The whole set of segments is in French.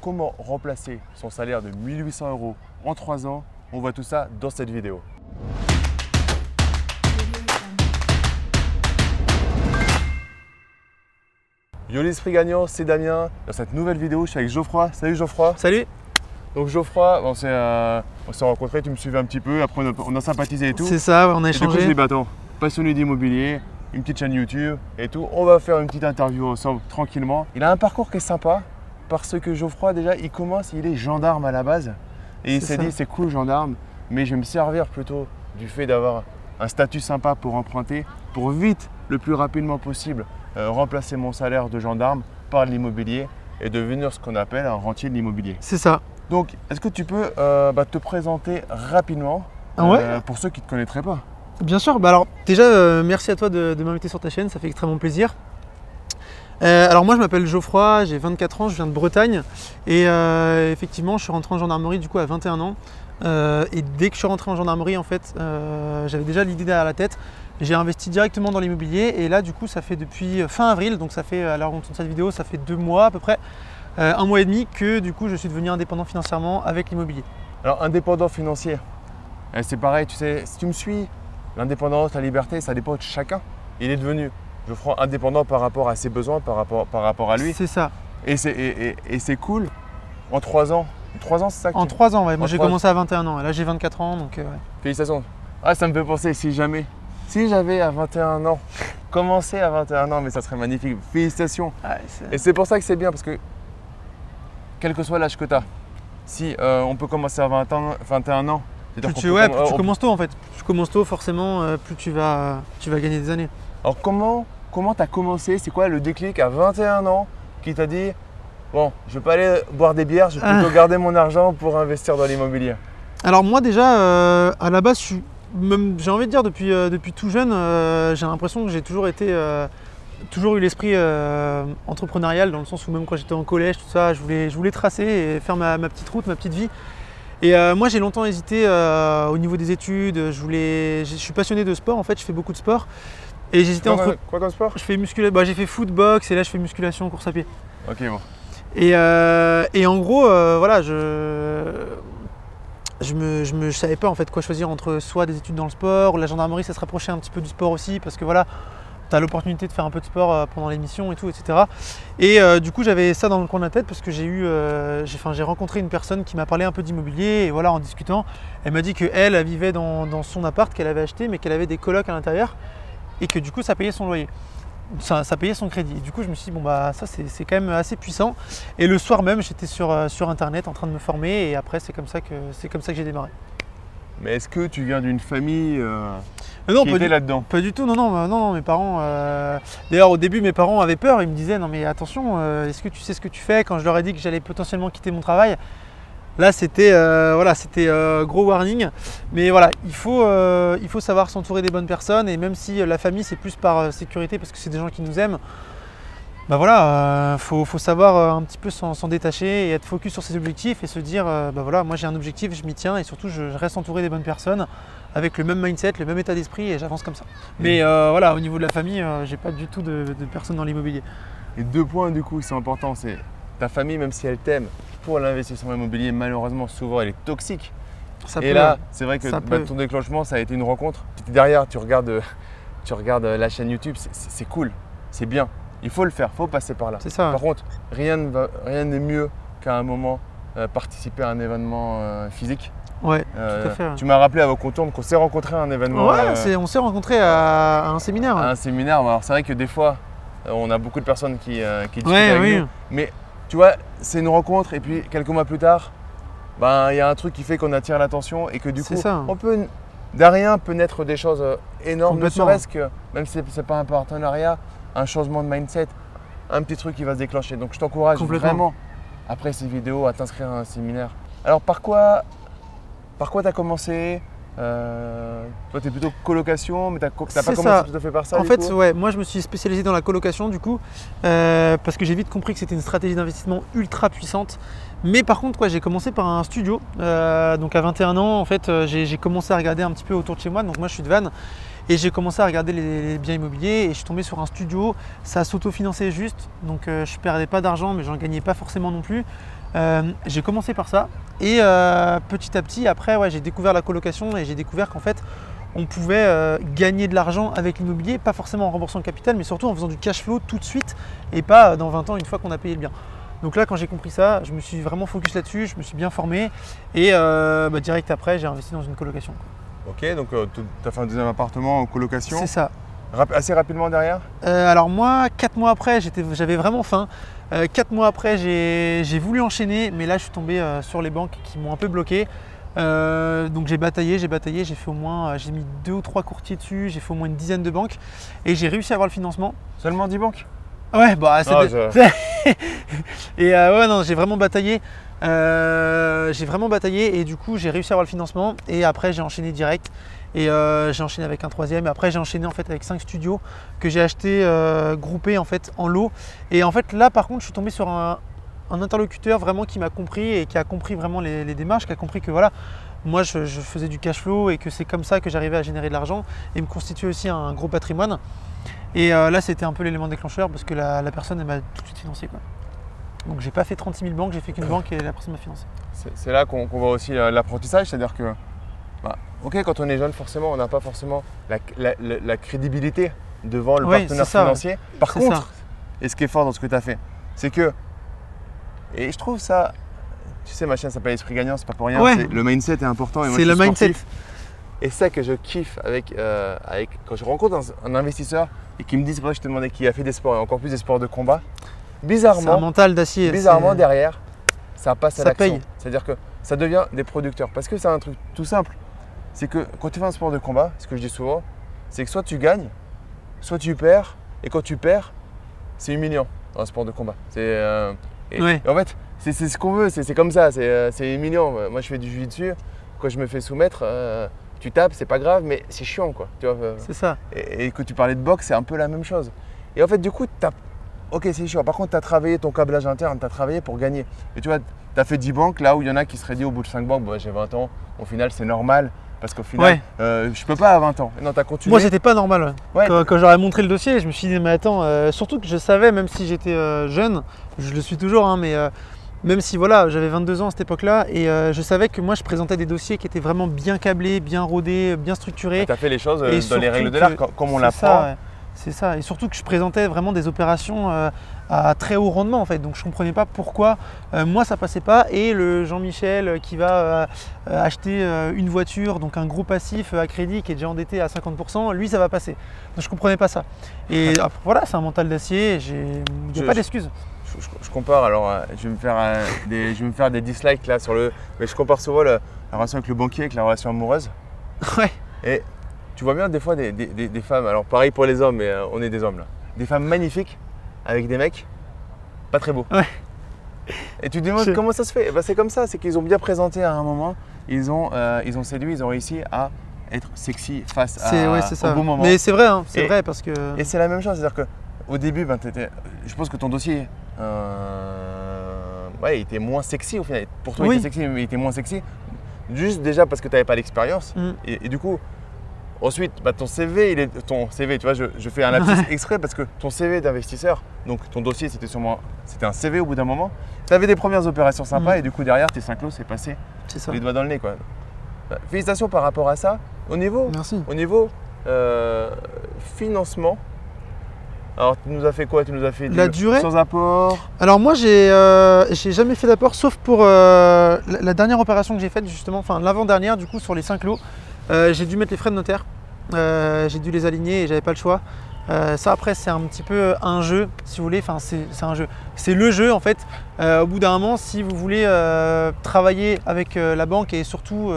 comment remplacer son salaire de 1800 euros en 3 ans. On voit tout ça dans cette vidéo. Yo l'esprit gagnant, c'est Damien. Dans cette nouvelle vidéo, je suis avec Geoffroy. Salut Geoffroy. Salut Donc Geoffroy, on s'est euh, rencontrés, tu me suivais un petit peu, après on a, on a sympathisé et tout. C'est ça, on a Et du coup, je échangé. bah attends, passionné d'immobilier, une petite chaîne YouTube et tout. On va faire une petite interview ensemble tranquillement. Il a un parcours qui est sympa parce que Geoffroy, déjà, il commence, il est gendarme à la base. Et il s'est dit, c'est cool, gendarme, mais je vais me servir plutôt du fait d'avoir un statut sympa pour emprunter, pour vite, le plus rapidement possible, euh, remplacer mon salaire de gendarme par de l'immobilier et devenir ce qu'on appelle un rentier de l'immobilier. C'est ça. Donc, est-ce que tu peux euh, bah, te présenter rapidement Ah ouais euh, pour ceux qui ne te connaîtraient pas? Bien sûr, bah alors déjà merci à toi de, de m'inviter sur ta chaîne, ça fait extrêmement plaisir. Euh, alors moi je m'appelle Geoffroy, j'ai 24 ans, je viens de Bretagne et euh, effectivement je suis rentré en gendarmerie du coup à 21 ans. Euh, et dès que je suis rentré en gendarmerie en fait j'avais déjà l'idée derrière la tête. J'ai investi directement dans l'immobilier et là du coup ça fait depuis fin avril, donc ça fait à l'heure où on tourne cette vidéo, ça fait deux mois à peu près, un mois et demi que du coup je suis devenu indépendant financièrement avec l'immobilier. Alors, indépendant financier, eh, c'est pareil, tu sais, si tu me suis, l'indépendance, la liberté, ça dépend de chacun. Il est devenu, je prends indépendant par rapport à ses besoins, par rapport, par rapport à lui. C'est ça. Et c'est, et, et- cool. En trois ans, trois ans, c'est ça que En tu- trois ans, ouais. Moi j'ai commencé à 21 ans là j'ai 24 ans donc euh, ouais. Félicitations. Ah, ça me fait penser, si jamais, si j'avais à 21 ans, commencé à 21 ans, mais ça serait magnifique. Félicitations. Et c'est pour ça que c'est bien, parce que quel que soit l'âge que tu as, si euh, on peut commencer à 20 ans, 21 ans, Plus tu, ouais, plus tu on- commences tôt en fait. Plus tu commences tôt, forcément, euh, plus tu vas, tu vas gagner des années. Alors comment comment t'as commencé C'est quoi le déclic à 21 ans qui t'a dit bon, je vais pas aller boire des bières, je vais plutôt Ah. garder mon argent pour investir dans l'immobilier. Alors moi déjà, euh, à la base, je suis, même- j'ai envie de dire depuis, euh, depuis tout jeune, euh, j'ai l'impression que j'ai toujours été, euh, toujours eu l'esprit entrepreneurial dans le sens où même quand j'étais en collège, tout ça, je voulais, je voulais tracer et faire ma, ma petite route, ma petite vie. Et moi j'ai longtemps hésité au niveau des études. Je voulais, je suis passionné de sport en fait, je fais beaucoup de sport. Et j'hésitais entre, quoi comme sport je fais bah, j'ai fait foot, boxe et là je fais musculation, course à pied. Ok bon. Et, euh, et en gros, euh, voilà, je je me, je me je savais pas en fait quoi choisir entre soit des études dans le sport, la gendarmerie, ça se rapprochait un petit peu du sport aussi parce que voilà, tu as l'opportunité de faire un peu de sport euh, pendant l'émission et tout, etc. Et euh, du coup, j'avais ça dans le coin de la tête parce que j'ai eu, euh, j'ai, enfin, j'ai rencontré une personne qui m'a parlé un peu d'immobilier et voilà, en discutant, elle m'a dit que elle, elle vivait dans, dans son appart qu'elle avait acheté, mais qu'elle avait des colocs à l'intérieur et que du coup, ça payait son loyer. Ça, ça payait son crédit. Et du coup, je me suis dit, bon, bah, ça, c'est, c'est quand même assez puissant. Et le soir même, j'étais sur, euh, sur Internet en train de me former et après, c'est comme ça que, c'est comme ça que j'ai démarré. Mais est-ce que tu viens d'une famille euh, non, qui était là-dedans? Pas du tout, non, non, non, non, mes parents. euh, D'ailleurs, au début, mes parents avaient peur. Ils me disaient, non, mais attention, euh, est-ce que tu sais ce que tu fais? Quand je leur ai dit que j'allais potentiellement quitter mon travail, là, c'était euh, voilà, c'était euh, gros warning. Mais voilà, il faut, euh, il faut savoir s'entourer des bonnes personnes. Et même si la famille, c'est plus par sécurité parce que c'est des gens qui nous aiment, bah voilà, faut, faut savoir un petit peu s'en s'en détacher et être focus sur ses objectifs et se dire, bah voilà, moi j'ai un objectif, je m'y tiens et surtout je, je reste entouré des bonnes personnes avec le même mindset, le même état d'esprit et j'avance comme ça. Mais voilà, au niveau de la famille, j'ai pas du tout de, de personnes dans l'immobilier. Et deux points du coup qui sont importants, c'est ta famille, même si elle t'aime pour l'investissement immobilier, malheureusement souvent elle est toxique. Ça Et peut, là, ouais. c'est vrai que bah, ton déclenchement, ça a été une rencontre. Derrière, tu regardes, tu regardes euh, la chaîne YouTube, c'est- cool, c'est bien. Il faut le faire, il faut passer par là. c'est ça. Par contre, rien ne va- rien n'est mieux qu'à un moment euh, participer à un événement euh, physique. Ouais, Euh, tout à fait. Tu m'as rappelé à vos contours qu'on s'est rencontrés à un événement, Ouais, on s'est rencontrés à, à un séminaire. à un séminaire. Alors c'est vrai que des fois, on a beaucoup de personnes qui, qui discutent Ouais, avec oui. nous. Mais tu vois, c'est une rencontre et puis quelques mois plus tard, ben, il y a un truc qui fait qu'on attire l'attention et que du C'est coup, ça. on peut rien peut naître des choses euh, énormes, ne serait-ce que, même si ce n'est pas un partenariat, un changement de mindset, un petit truc qui va se déclencher. Donc je t'encourage vraiment, après ces vidéos, à t'inscrire à un séminaire. Alors par quoi par quoi tu as commencé? Euh, Toi, tu es plutôt colocation, mais tu n'as pas commencé ça. tout à fait par ça En fait, ouais, moi je me suis spécialisé dans la colocation du coup, euh, parce que j'ai vite compris que c'était une stratégie d'investissement ultra puissante. Mais par contre, ouais, j'ai commencé par un studio. Euh, donc à 21 ans, en fait, j'ai commencé à regarder un petit peu autour de chez moi. Donc moi, je suis de Vannes. Et j'ai commencé à regarder les, les biens immobiliers et je suis tombé sur un studio. Ça s'autofinançait juste, donc je perdais pas d'argent, mais j'en gagnais pas forcément non plus. J'ai commencé par ça. Et petit à petit, après, ouais, j'ai découvert la colocation et j'ai découvert qu'en fait, on pouvait gagner de l'argent avec l'immobilier, pas forcément en remboursant le capital, mais surtout en faisant du cash flow tout de suite et pas dans 20 ans une fois qu'on a payé le bien. Donc là, quand j'ai compris ça, je me suis vraiment focus là-dessus, je me suis bien formé et bah, direct après, j'ai investi dans une colocation. Ok, donc tu as fait un deuxième appartement en colocation C'est ça assez rapidement derrière euh, Alors moi, 4 mois après, j'avais vraiment faim. 4 euh, mois après, j'ai voulu enchaîner, mais là, je suis tombé euh, sur les banques qui m'ont un peu bloqué. donc j'ai bataillé, j'ai bataillé, j'ai fait au moins, j'ai mis deux ou trois courtiers dessus, j'ai fait au moins une dizaine de banques et j'ai réussi à avoir le financement. Seulement 10 banques? Ouais, bah c'est. Ah, et ouais, non, j'ai vraiment bataillé. j'ai vraiment bataillé et du coup j'ai réussi à avoir le financement et après j'ai enchaîné direct. Et euh, j'ai enchaîné avec un troisième. Et après, j'ai enchaîné en fait avec cinq studios que j'ai acheté euh, groupés en fait en lot. Et en fait, là, par contre, je suis tombé sur un, interlocuteur vraiment qui m'a compris et qui a compris vraiment les, démarches, qui a compris que voilà, moi, je, faisais du cash flow et que c'est comme ça que j'arrivais à générer de l'argent et me constituer aussi un gros patrimoine. Et euh, là, c'était un peu l'élément déclencheur parce que la, personne, elle m'a tout de suite financé. Quoi. Donc, j'ai pas fait 36 000 banques, j'ai fait qu'une banque et la personne m'a financé. C'est là qu'on voit aussi l'apprentissage, c'est-à-dire que bah, ok, quand on est jeune, forcément, on n'a pas forcément la, crédibilité devant le partenaire financier. Par contre, et ce qui est fort dans ce que tu as fait, c'est que, et je trouve ça, tu sais, ma chaîne s'appelle Esprit Gagnant, c'est pas pour rien, le mindset est important. C'est le mindset. Et ça que je kiffe avec, euh, avec quand je rencontre un, investisseur et qui me dit, c'est pour ça que je te demandais, qui a fait des sports et encore plus des sports de combat, bizarrement, un mental d'acier. Bizarrement derrière, ça passe à l'action. C'est-à-dire que ça devient des producteurs. Parce que c'est un truc tout simple c'est que quand tu fais un sport de combat, ce que je dis souvent, c'est que soit tu gagnes, soit tu perds, et quand tu perds, c'est humiliant dans un sport de combat. C'est, euh, en fait, c'est, ce qu'on veut, c'est, comme ça, euh, c'est, humiliant. Moi, je fais du jiu-jitsu, quand je me fais soumettre, euh, tu tapes, c'est pas grave, mais c'est chiant, quoi. Tu vois, c'est ça. Et, et, que tu parlais de boxe, c'est un peu la même chose. Et en fait, du coup, tu Ok, c'est chiant. Par contre, tu as travaillé ton câblage interne, tu as travaillé pour gagner. Et tu vois, tu as fait 10 banques là où il y en a qui seraient dit au bout de 5 banques, bah, j'ai 20 ans, au final, c'est normal. Parce qu'au final, euh, je peux pas à 20 ans. Non, as continué. Moi, c'était pas normal. Quand, j'aurais montré le dossier, je me suis dit, mais attends, euh, surtout que je savais, même si j'étais euh, jeune, je le suis toujours, hein, mais même si voilà, j'avais 22 ans à cette époque-là, et je savais que moi, je présentais des dossiers qui étaient vraiment bien câblés, bien rodés, bien structurés. tu as fait les choses dans les règles de l'art, comme on l'apprend. C'est ça. Et surtout que je présentais vraiment des opérations euh, à très haut rendement en fait. Donc je ne comprenais pas pourquoi euh, moi ça passait pas et le Jean-Michel euh, qui va acheter une voiture, donc un gros passif à crédit qui est déjà endetté à 50%, lui ça va passer. Donc je ne comprenais pas ça. Et voilà, c'est un mental d'acier, il n'y a pas d'excuse. Je, compare, alors je vais, me faire, des, je vais me faire des dislikes là sur le. Mais je compare souvent la, la relation avec le banquier avec la relation amoureuse. Ouais. Et tu vois bien des fois des, femmes, alors pareil pour les hommes, mais euh, on est des hommes là, des femmes magnifiques avec des mecs pas très beaux. Ouais. Et tu te demandes comment ça se fait? Bah, C'est comme ça, c'est qu'ils ont bien présenté à un moment, ils ont, euh, ils ont séduit, ils ont réussi à être sexy face à, ouais, ça. au bon moment. Mais c'est vrai, hein, c'est vrai parce que. Et c'est la même chose, c'est-à-dire qu'au début, ben, je pense que ton dossier, euh, ouais, il était moins sexy au final. Pour toi, il était sexy, mais il était moins sexy. Juste déjà parce que tu n'avais pas l'expérience. Mm. et, du coup, Ensuite, bah, ton CV, il est ton CV, tu vois, je, fais un lapsus exprès parce que ton CV d'investisseur, donc ton dossier, c'était sûrement, c'était un CV au bout d'un moment. Tu avais des premières opérations sympas mm. et du coup derrière, tes 5 lots, c'est passé les doigts dans le nez, quoi. Bah, félicitations par rapport à ça. Au niveau, Merci. Au niveau euh, financement, alors, tu nous as fait quoi? Tu nous as fait la durée sans apport? Alors moi, j'ai euh, jamais fait d'apport, sauf pour euh, la, dernière opération que j'ai faite justement, enfin l'avant-dernière du coup sur les 5 lots. Euh, j'ai dû mettre les frais de notaire. Euh, j'ai dû les aligner et j'avais pas le choix. Euh, ça après c'est un petit peu un jeu si vous voulez, enfin c'est un jeu. C'est le jeu en fait. au bout d'un moment si vous voulez travailler avec la banque et surtout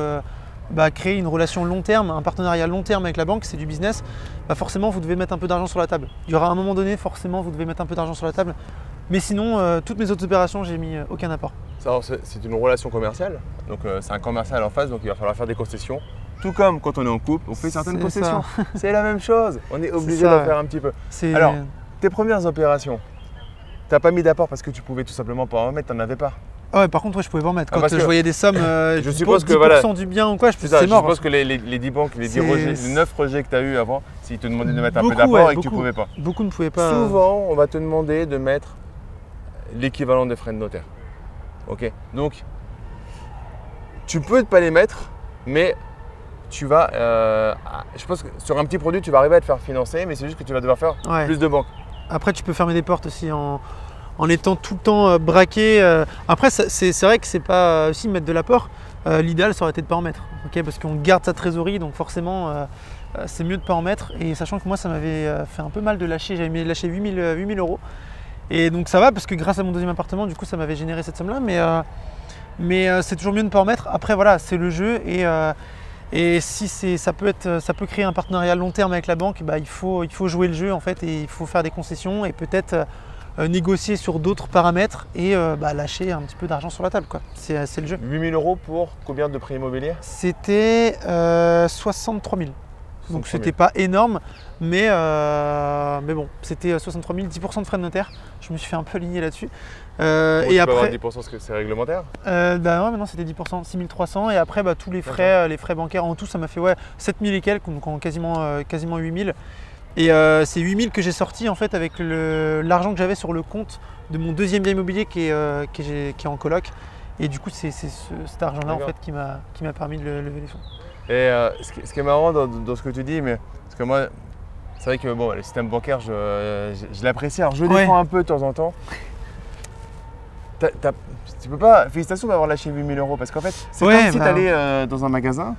bah, créer une relation long terme, un partenariat long terme avec la banque, c'est du business, bah, forcément vous devez mettre un peu d'argent sur la table. Il y aura un moment donné forcément vous devez mettre un peu d'argent sur la table. Mais sinon toutes mes autres opérations j'ai mis aucun apport. C'est une relation commerciale, donc c'est un commercial en face, donc il va falloir faire des concessions. Tout comme quand on est en couple, on fait certaines concessions. C'est la même chose. On est obligé d'en faire un petit peu. Alors, tes premières opérations, tu n'as pas mis d'apport parce que tu pouvais tout simplement pas en mettre, tu n'en avais pas. Ah ouais, par contre, je pouvais pas en mettre. Ah, quand je voyais des sommes, euh, je suppose que voilà, du bien ou quoi, je, c'est mort. Je suppose que les, les, 10 banques, les, 10 rejets, les 9 rejets que tu as eu avant, s'ils te demandaient de mettre un peu d'apport et que tu ne pouvais pas. Beaucoup ne pouvaient pas. Souvent, on va te demander de mettre l'équivalent des frais de notaire. Ok. Donc, tu peux ne pas les mettre, mais tu vas. Euh, je pense que sur un petit produit, tu vas arriver à te faire financer, mais c'est juste que tu vas devoir faire plus de banques. Après, tu peux fermer des portes aussi en, étant tout le temps euh, braqué. Euh. Après, c'est vrai que c'est pas aussi mettre de l'apport. L'idéal, ça aurait été de ne pas en mettre. ok parce qu'on garde sa trésorerie, donc forcément, c'est mieux de ne pas en mettre. Et sachant que moi, ça m'avait fait un peu mal de lâcher. J'avais lâché 8000, 8000 euros. Et donc ça va parce que grâce à mon deuxième appartement, du coup, ça m'avait généré cette somme-là. Mais, mais c'est toujours mieux de ne pas en mettre. Après, voilà, c'est le jeu. Et et si ça peut, être, ça peut créer un partenariat long terme avec la banque, bah, il, faut, il faut jouer le jeu en fait et il faut faire des concessions et peut-être euh, négocier sur d'autres paramètres et euh, bah, lâcher un petit peu d'argent sur la table. C'est, le jeu. 8000 euros pour combien de prix immobiliers? C'était 63 000. Donc c'était pas énorme, mais, euh, mais bon, c'était 63 000, 10% de frais de notaire. Je me suis fait un peu aligner là-dessus. Euh, et après, 10% parce que c'est réglementaire? Euh, bah ouais, maintenant c'était 10%, 6300 et après bah, tous les frais, euh, les frais bancaires en tout ça m'a fait ouais, 7000 et quelques, donc en quasiment, euh, quasiment 8000. Et c'est 8000 que j'ai sorti en fait avec l'argent que j'avais sur le compte de mon deuxième bien immobilier qui est, qui est, en coloc. Et du coup c'est cet argent-là en fait qui m'a permis de lever les fonds. Et ce qui, est marrant dans, ce que tu dis, mais parce que moi c'est vrai que bon, le système bancaire je, l'apprécie, alors je le défends un peu de temps en temps tu peux pas. Félicitations d'avoir lâché 8000 euros parce qu'en fait, c'est comme si bah tu allais euh, dans un magasin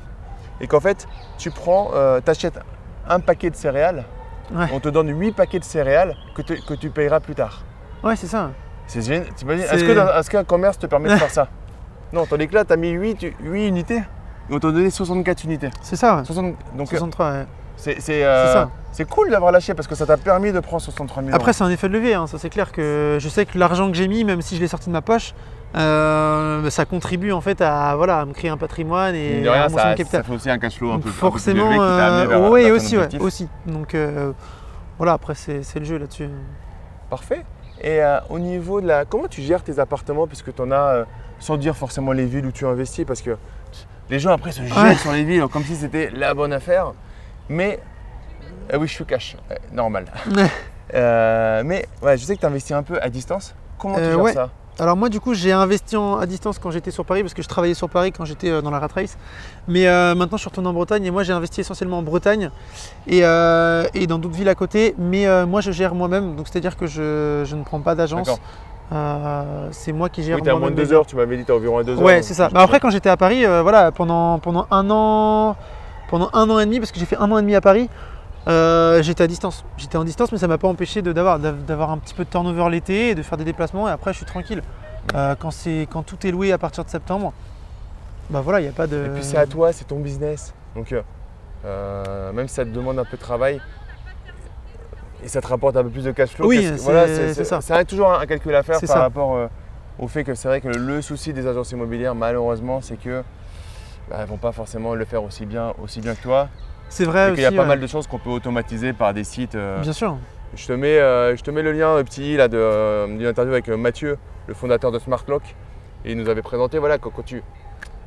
et qu'en fait, tu prends, euh, tu achètes un paquet de céréales, on te donne 8 paquets de céréales que, que tu payeras plus tard. Ouais, c'est ça. C'est. Est-ce qu'un commerce te permet de faire ça? Non, tandis que là, tu as mis 8, 8 unités et on t'a donné 64 unités. C'est ça. Ouais. 60, donc, 63, ouais. C'est euh, c'est cool d'avoir lâché parce que ça t'a permis de prendre 63 000 Après, c'est un effet de levier. Hein. Ça, c'est clair que je sais que l'argent que j'ai mis, même si je l'ai sorti de ma poche, euh, ça contribue en fait à, voilà, me créer un patrimoine et à mon ça, capital. Ça fait aussi un cash flow un peu Forcément, euh, oui, aussi, ouais, aussi. Donc voilà, après, c'est le jeu là-dessus. Parfait. Et au niveau de la. Comment tu gères tes appartements puisque tu en as, sans dire forcément les villes où tu investis, parce que les gens après se jettent sur les villes comme si c'était la bonne affaire. Mais euh, oui, je suis cash, normal. Euh, mais ouais, je sais que tu investis un peu à distance. Comment tu euh, gères ça? Alors moi du coup j'ai investi à distance quand j'étais sur Paris parce que je travaillais sur Paris quand j'étais dans la rat race. Mais maintenant je suis retourné en Bretagne et moi j'ai investi essentiellement en Bretagne et, dans d'autres villes à côté. Mais moi je gère moi-même, donc c'est-à-dire que je, ne prends pas d'agence. C'est moi qui gère. Oui, t'es à moins de deux heures, tu m'avais dit t'es environ à deux heures. Ouais, c'est ça. Bah, après quand j'étais à Paris, voilà, pendant, pendant un an, pendant un an et demi, parce que j'ai fait un an et demi à Paris, euh, j'étais à distance. J'étais en distance, mais ça m'a pas empêché d'avoir un petit peu de turnover l'été et de faire des déplacements. Et après, je suis tranquille. Euh, quand, quand tout est loué à partir de septembre, bah voilà, il n'y a pas de. Et puis c'est à toi, c'est ton business. Donc euh, même si ça te demande un peu de travail et ça te rapporte un peu plus de cash flow, oui, c'est ça. Ça toujours un calcul à faire par rapport au fait que c'est vrai que le souci des agences immobilières, malheureusement, c'est que bah, elles vont pas forcément le faire aussi bien, aussi bien que toi. C'est vrai. Il y a pas mal de choses qu'on peut automatiser par des sites. Euh. Bien sûr. Je te mets, euh, je te mets le lien euh, petit là d'une interview avec Mathieu, le fondateur de SmartLock. Et il nous avait présenté voilà, quand, tu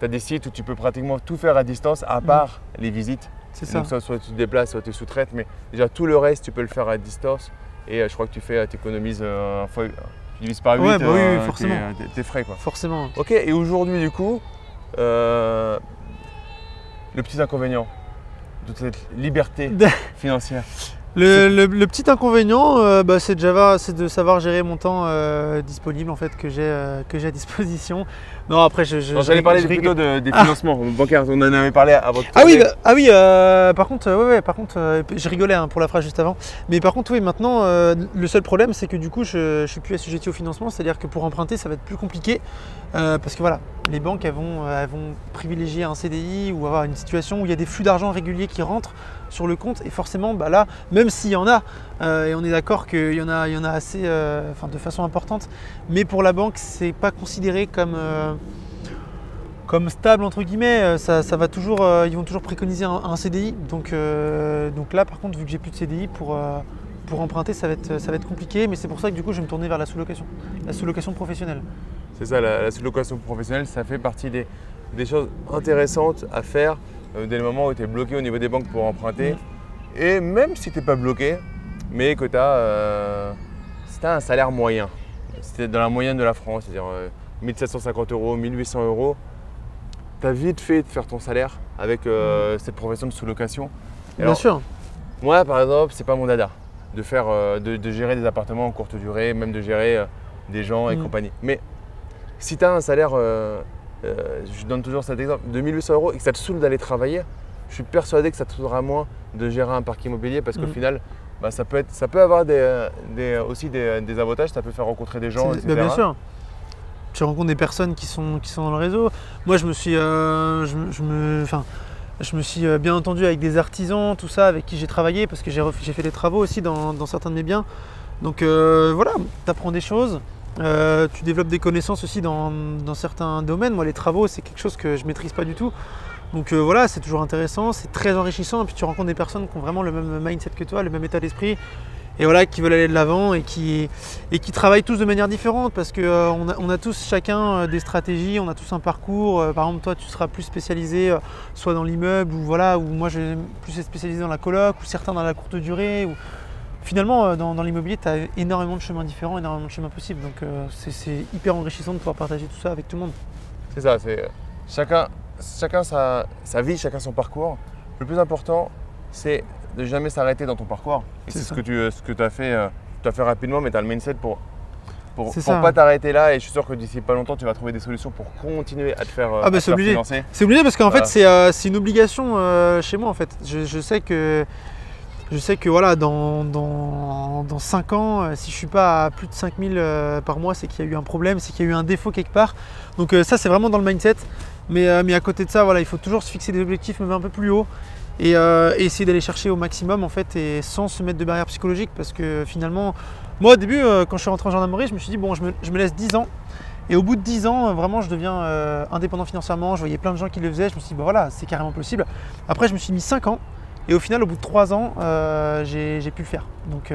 as des sites où tu peux pratiquement tout faire à distance à part mm. les visites. C'est ça. Donc, soit, tu te déplaces, soit tu sous-traites, mais déjà tout le reste, tu peux le faire à distance. Et je crois que tu fais, économises un fois, tu divises par 8 ouais, bah oui, forcément. Tes, frais. Quoi. Forcément. Ok, et aujourd'hui, du coup, le petit inconvénient de cette liberté financière le, petit inconvénient, euh, bah, c'est de savoir gérer mon temps euh, disponible en fait que j'ai euh, que j'ai à disposition. Non, après je. J'allais parler plutôt de, des ah. financements bancaires. On en avait parlé votre. Ah oui, bah, ah oui. par contre, ouais, ouais, par contre, je rigolais hein, pour la phrase juste avant. Mais par contre, oui, maintenant, le seul problème, c'est que du coup, je, je suis plus assujetti au financement, c'est-à-dire que pour emprunter, ça va être plus compliqué parce que voilà, les banques elles vont, elles vont privilégier un CDI ou avoir une situation où il y a des flux d'argent réguliers qui rentrent sur le compte. Et forcément, bah là, même s'il y en a, euh, et on est d'accord qu'il y en a, assez, euh, de façon importante, mais pour la banque, c'est pas considéré comme euh, stable entre guillemets, ça, va toujours, ils vont toujours préconiser un, CDI. Donc, donc là, par contre, vu que j'ai plus de CDI pour, emprunter, ça va, être, ça va être compliqué. Mais c'est pour ça que du coup, je vais me tourner vers la sous-location, la sous-location professionnelle. C'est ça, la, sous-location professionnelle, ça fait partie des, choses intéressantes à faire dès le moment où tu es bloqué au niveau des banques pour emprunter. Et même si tu n'es pas bloqué, mais que tu as, euh, un salaire moyen, c'était dans la moyenne de la France, c'est-à-dire 1750 euros, 1800 euros, tu as vite fait de faire ton salaire avec euh, cette profession de sous-location. Bien sûr. Moi, par exemple, c'est pas mon dada de, faire, euh, de, gérer des appartements en courte durée, même de gérer des gens et mm. compagnie. Mais si tu as un salaire, je donne toujours cet exemple, de 1800 euros et que ça te saoule d'aller travailler, je suis persuadé que ça te saoulera moins de gérer un parc immobilier parce qu'au mm. final, bah, ça, peut être, ça peut avoir des, aussi des, avantages, ça peut faire rencontrer des gens, etc. Bah, bien sûr. Tu rencontres des personnes qui sont, qui sont dans le réseau. Moi, je me suis, euh, je, me, je me suis euh, bien entendu avec des artisans, tout ça, avec qui j'ai travaillé, parce que j'ai, fait des travaux aussi dans, certains de mes biens. Donc euh, voilà, tu apprends des choses. Tu développes des connaissances aussi dans, certains domaines. Moi, les travaux, c'est quelque chose que je maîtrise pas du tout. Donc euh, voilà, c'est toujours intéressant, c'est très enrichissant. Et puis tu rencontres des personnes qui ont vraiment le même mindset que toi, le même état d'esprit. Et voilà, qui veulent aller de l'avant et qui, travaillent tous de manière différente parce qu'on euh, a, tous chacun euh, des stratégies, on a tous un parcours. par exemple, toi, tu seras plus spécialisé soit dans l'immeuble ou voilà, ou moi, je vais plus être spécialisé dans la coloc ou certains dans la courte durée. Finalement, dans, l'immobilier, tu as énormément de chemins différents, énormément de chemins possibles. Donc c'est hyper enrichissant de pouvoir partager tout ça avec tout le monde. C'est ça, c'est chacun chacun sa, vie, chacun son parcours. Le plus important, c'est de jamais s'arrêter dans ton parcours. c'est ce que tu ce que as, fait, euh, as fait rapidement, mais tu as le mindset pour pour, pour pas t'arrêter là et je suis sûr que d'ici pas longtemps tu vas trouver des solutions pour continuer à te faire, euh, ah bah c'est obligé. C'est obligé parce qu'en fait euh, c'est une obligation chez moi en fait. Je, sais que je sais que voilà dans, dans, dans 5 ans si je suis pas à plus de 5000 par mois c'est qu'il y a eu un problème, c'est qu'il y a eu un défaut quelque part. Donc ça c'est vraiment dans le mindset. Euh, mais, à côté de ça, voilà, il faut toujours se fixer des objectifs même un peu plus haut et, euh, essayer d'aller chercher au maximum en fait et sans se mettre de barrières psychologiques parce que finalement, moi au début, euh, quand je suis rentré en gendarmerie, je me suis dit bon, je me, laisse 10 ans. Et au bout de 10 ans, vraiment, je deviens indépendant financièrement. Je voyais plein de gens qui le faisaient. Je me suis dit, bah voilà, c'est carrément possible. Après, je me suis mis 5 ans. Et au final, au bout de 3 ans, j'ai pu le faire. Donc,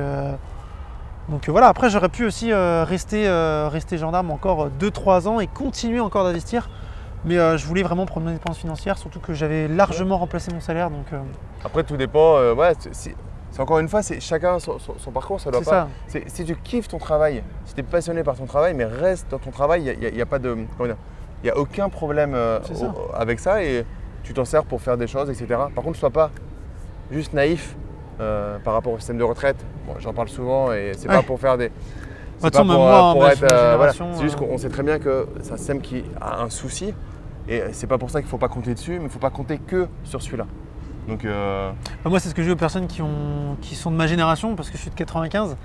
donc voilà, après, j'aurais pu aussi rester, rester gendarme encore 2-3 ans et continuer encore d'investir. Mais euh, je voulais vraiment prendre mes dépenses financières, surtout que j'avais largement remplacé mon salaire. Donc, euh. Après, tout dépend. Euh, ouais, c'est encore une fois, c'est chacun son, parcours, ça doit pas. Ça. Si tu kiffes ton travail, si tu es passionné par ton travail, mais reste dans ton travail, il n'y a, pas de. Il a aucun problème avec ça et tu t'en sers pour faire des choses, etc. Par contre, ne sois pas juste naïf par rapport au système de retraite. J'en parle souvent et c'est pas pour faire des. C'est pas pour, être. C'est juste qu'on sait très bien que c'est un système qui a un souci et c'est pas pour ça qu'il ne faut pas compter dessus, mais il ne faut pas compter que sur celui-là. Donc, euh, bah, Moi, c'est ce que je dis aux personnes qui, ont, qui sont de ma génération, parce que je suis de 95.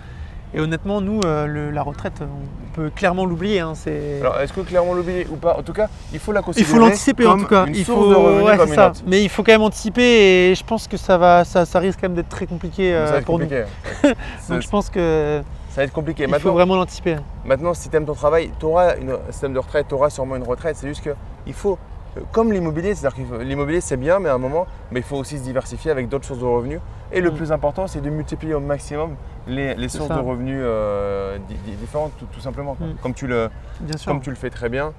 Et honnêtement, nous, euh, la retraite, on peut clairement l'oublier. Hein, Alors, est-ce que clairement l'oublier ou pas? En tout cas, il faut la considérer. Il faut l'anticiper en tout cas. il faut, ouais, comme ça. Mais il faut quand même anticiper et je pense que ça va, ça, ça risque quand même d'être très compliqué euh, pour nous. Donc, je pense que ça va être compliqué. Il faut vraiment l'anticiper. Maintenant, si tu aimes ton travail, tu auras un système de retraite, tu auras sûrement une retraite. C'est juste qu'il faut, euh, comme l'immobilier, c'est-à-dire que l'immobilier c'est bien, mais à un moment, mais il faut aussi se diversifier avec d'autres sources de revenus. Et le mm. plus important, c'est de multiplier au maximum les, sources de revenus euh, différentes, tout, simplement. Mm. Comme, tu le, comme tu le fais très bien.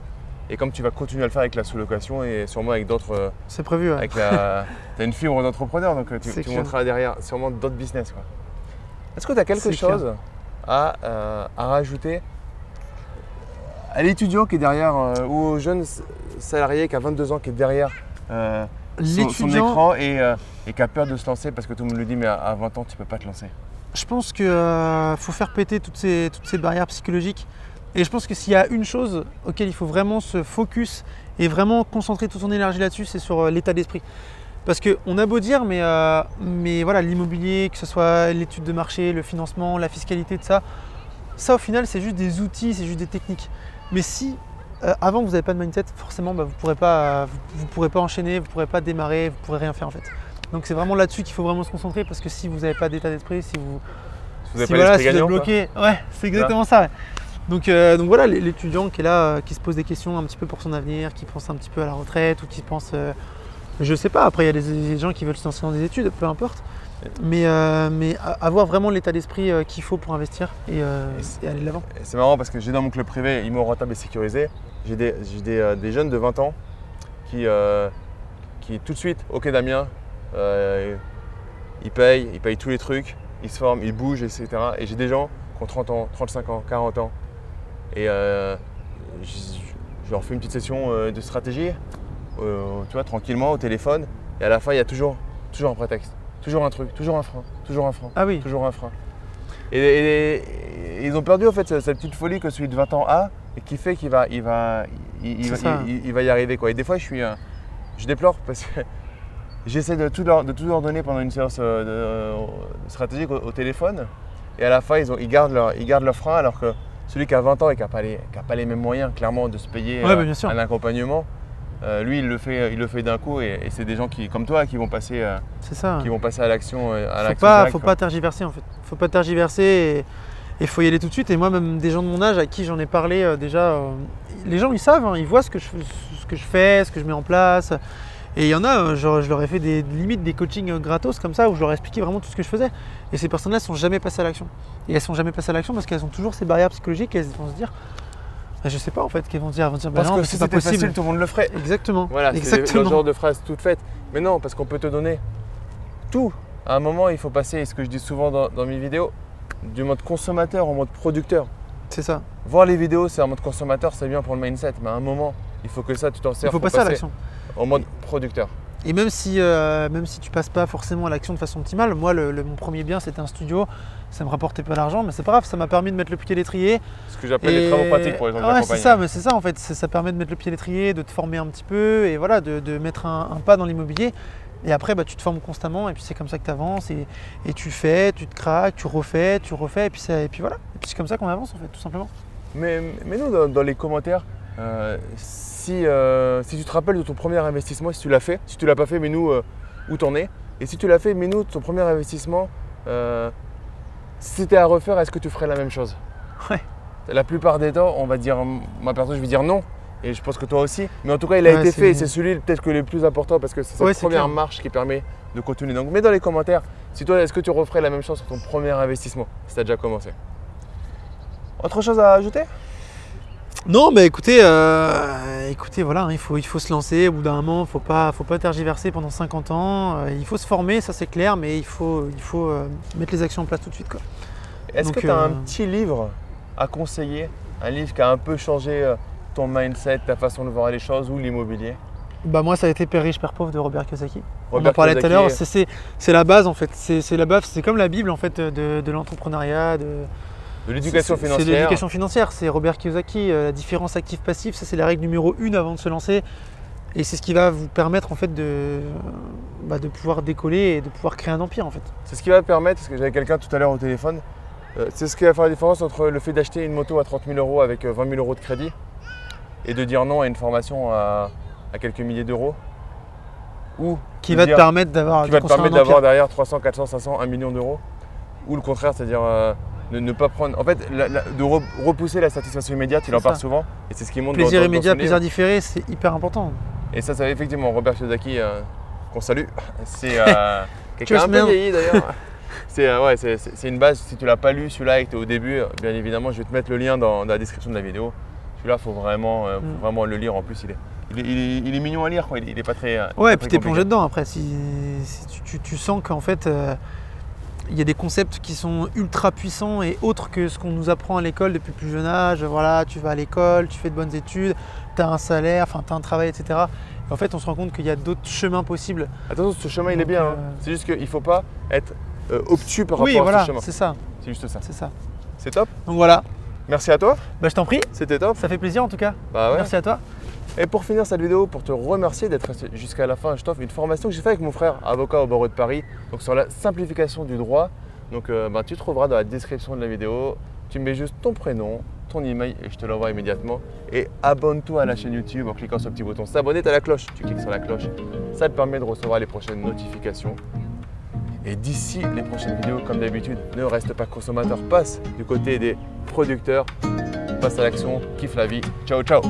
Et comme tu vas continuer à le faire avec la sous-location et sûrement avec d'autres. Euh, c'est prévu. Avec la, tu as une fibre d'entrepreneur, donc tu, tu monteras derrière sûrement d'autres business. Est-ce que tu as quelque chose euh, à, rajouter à l'étudiant qui est derrière euh, ou au jeune salarié qui a 22 ans qui est derrière euh, son, écran et, qui a peur de se lancer parce que tout le monde lui dit mais à 20 ans tu peux pas te lancer Je pense qu'il faut faire péter toutes ces, barrières psychologiques et je pense que s'il y a une chose auquel il faut vraiment se focus et vraiment concentrer toute son énergie là-dessus, c'est sur l'état d'esprit. Parce qu'on a beau dire, mais, euh, mais voilà, l'immobilier, que ce soit l'étude de marché, le financement, la fiscalité, de ça, ça au final c'est juste des outils, c'est juste des techniques. Mais si euh, avant vous n'avez pas de mindset, forcément bah, vous ne pourrez, pourrez pas enchaîner, vous ne pourrez pas démarrer, vous ne pourrez rien faire en fait. Donc c'est vraiment là-dessus qu'il faut vraiment se concentrer parce que si vous n'avez pas d'état d'esprit, si vous, vous, si, voilà, êtes bloqué, ouais, c'est exactement ça. Donc, euh, donc voilà, l'étudiant qui est là, qui se pose des questions un petit peu pour son avenir, qui pense un petit peu à la retraite ou qui pense je sais pas, après il y a des, gens qui veulent se lancer dans des études, peu importe. Mais, euh, mais avoir vraiment l'état d'esprit euh, qu'il faut pour investir et, euh, aller de l'avant. C'est marrant parce que j'ai dans mon club privé immo rentable et sécurisé, j'ai des, jeunes de 20 ans qui, qui tout de suite, ok Damien, ils payent, ils payent tous les trucs, ils se forment, ils bougent, etc. Et j'ai des gens qui ont 30 ans, 35 ans, 40 ans. Et je, leur fais une petite session de stratégie, tu vois, tranquillement au téléphone. Et à la fin, il y a toujours, toujours un prétexte, toujours un truc, toujours un frein, toujours un frein. Ah oui. Toujours un frein. Et, ils ont perdu en fait cette, petite folie que celui de 20 ans a et qui fait qu'il va, il va, il, va, y arriver. Quoi. Et des fois, je, suis, je déplore parce que j'essaie de tout, leur, de tout leur donner pendant une séance euh, de, stratégique au, téléphone. Et à la fin, ils, ont, ils, gardent leur, ils gardent leur frein alors que celui qui a 20 ans et qui n'a pas, les, pas les mêmes moyens, clairement, de se payer euh, un accompagnement, euh, lui, il le fait, il le fait d'un coup et, c'est des gens qui, comme toi qui vont passer, ça. qui vont passer à l'action. Il pas, faut pas tergiverser en fait. Faut pas tergiverser et il faut y aller tout de suite. Et moi, même des gens de mon âge à qui j'en ai parlé déjà, les gens ils savent, hein, ils voient ce que, je, ce que je fais, ce que je mets en place. Et il y en a, je, je leur ai fait des limites des coachings gratos comme ça où je leur ai expliqué vraiment tout ce que je faisais. Et ces personnes-là ne sont jamais passées à l'action. Et elles sont jamais passées à l'action parce qu'elles ont toujours ces barrières psychologiques et elles vont se dire bah, je sais pas en fait qu'elles vont dire. Elles vont dire bah parce que si c'était facile, tout le monde le ferait. Exactement. Voilà, c'est le genre de phrase toute faite. Mais non, parce qu'on peut te donner tout. À un moment, il faut passer, ce que je dis souvent dans, dans mes vidéos, du mode consommateur au mode producteur. C'est ça. Voir les vidéos, c'est un mode consommateur, c'est bien pour le mindset, mais à un moment, il faut que ça, tu t'en sers. Il faut passer à l'action. Au mode producteur. Et même si, euh, même si tu passes pas forcément à l'action de façon optimale, moi, le, mon premier bien, c'était un studio. Ça me rapportait pas d'argent, mais c'est pas grave, ça m'a permis de mettre le pied à l'étrier. Ce que j'appelle les travaux pratiques pour les gens Ouais, c'est ça, mais c'est ça en fait. Ça permet de mettre le pied à l'étrier, de te former un petit peu et voilà, de, mettre un, pas dans l'immobilier. Et après, bah, tu te formes constamment et puis c'est comme ça que tu avances et, tu fais, tu te craques, tu refais, tu refais et puis, ça, et puis voilà. Et puis c'est comme ça qu'on avance en fait, tout simplement. Mais, mais nous, dans, les commentaires, si, euh, si, tu te rappelles de ton premier investissement, si tu l'as fait, si tu l'as pas fait, mais nous euh, où t'en es. Et si tu l'as fait, mais nous ton premier investissement, si c'était à refaire, est-ce que tu ferais la même chose? Ouais. La plupart des temps, on va dire, ma personne, je vais dire non. Et je pense que toi aussi. Mais en tout cas, il a été fait et c'est celui peut-être que le plus important parce que c'est cette première marche qui permet de continuer. Donc mets dans les commentaires si toi, est-ce que tu referais la même chose sur ton premier investissement si tu as déjà commencé Autre chose à ajouter? Non, mais écoutez, euh, écoutez, voilà, hein, il faut, il faut se lancer au bout d'un moment, il ne faut pas, faut pas tergiverser pendant 50 ans. Euh, il faut se former, ça c'est clair, mais il faut, il faut euh, mettre les actions en place tout de suite. Est-ce que tu as un petit livre à conseiller? Un livre qui a un peu changé ton mindset, ta façon de voir les choses ou l'immobilier? Bah moi ça a été Père riche, Père pauvre de Robert Kiyosaki. On en parlait tout à l'heure, c'est la base en fait, c'est la base, c'est comme la Bible en fait de, l'entrepreneuriat, de, de l'éducation financière. C'est l'éducation financière, c'est Robert Kiyosaki, euh, la différence active-passif, ça c'est la règle numéro une avant de se lancer. Et c'est ce qui va vous permettre en fait de, bah, de pouvoir décoller et de pouvoir créer un empire en fait. C'est ce qui va permettre, parce que j'avais quelqu'un tout à l'heure au téléphone, euh, c'est ce qui va faire la différence entre le fait d'acheter une moto à 30 000 euros avec 20 euh, 000 euros de crédit et de dire non à une formation à, quelques milliers d'euros. Ou qui va te permettre d'avoir qui va te permettre d'avoir derrière 300, 400, 500, 1 million d'euros. Ou le contraire, c'est-à-dire euh, ne, pas prendre. En fait, de repousser la satisfaction immédiate, il en parle souvent. Et c'est ce qui montre Plaisir immédiat, plaisir différé, c'est hyper important. Et ça, c'est effectivement Robert Kiyosaki, euh, qu'on salue. C'est euh, quelqu'un un peu vieilli d'ailleurs. c'est ouais, c'est une base. Si tu l'as pas lu, celui-là, et que tu es au début, bien évidemment, je vais te mettre le lien dans la description de la vidéo. Celui-là, il faut vraiment, euh, mm. vraiment le lire. En plus, il est, il est, mignon à lire. Quoi. Il, n'est pas très. Euh, ouais, et puis tu es plongé dedans après. Si, tu, sens qu'en fait, euh, il y a des concepts qui sont ultra puissants et autres que ce qu'on nous apprend à l'école depuis plus jeune âge. Voilà, tu vas à l'école, tu fais de bonnes études, tu as un salaire, enfin, tu as un travail, etc. en fait, on se rend compte qu'il y a d'autres chemins possibles. Attention, ce chemin, il est bien. Hein. C'est juste qu'il ne faut pas être obtus par rapport à ce chemin. c'est ça. C'est juste ça. C'est ça. C'est top. Donc voilà. Merci à toi. Bah, je t'en prie. C'était top. Ça fait plaisir en tout cas. Bah Merci à toi. Et pour finir cette vidéo, pour te remercier d'être resté jusqu'à la fin, je t'offre une formation que j'ai faite avec mon frère, avocat au barreau de Paris, donc sur la simplification du droit. Donc euh, bah, tu trouveras dans la description de la vidéo, tu mets juste ton prénom, ton email et je te l'envoie immédiatement. Et abonne-toi à la chaîne YouTube en cliquant sur le petit bouton s'abonner, tu as la cloche, tu cliques sur la cloche. Ça te permet de recevoir les prochaines notifications. Et d'ici les prochaines vidéos, comme d'habitude, ne reste pas consommateur, passe du côté des producteurs, passe à l'action, kiffe la vie. Ciao ciao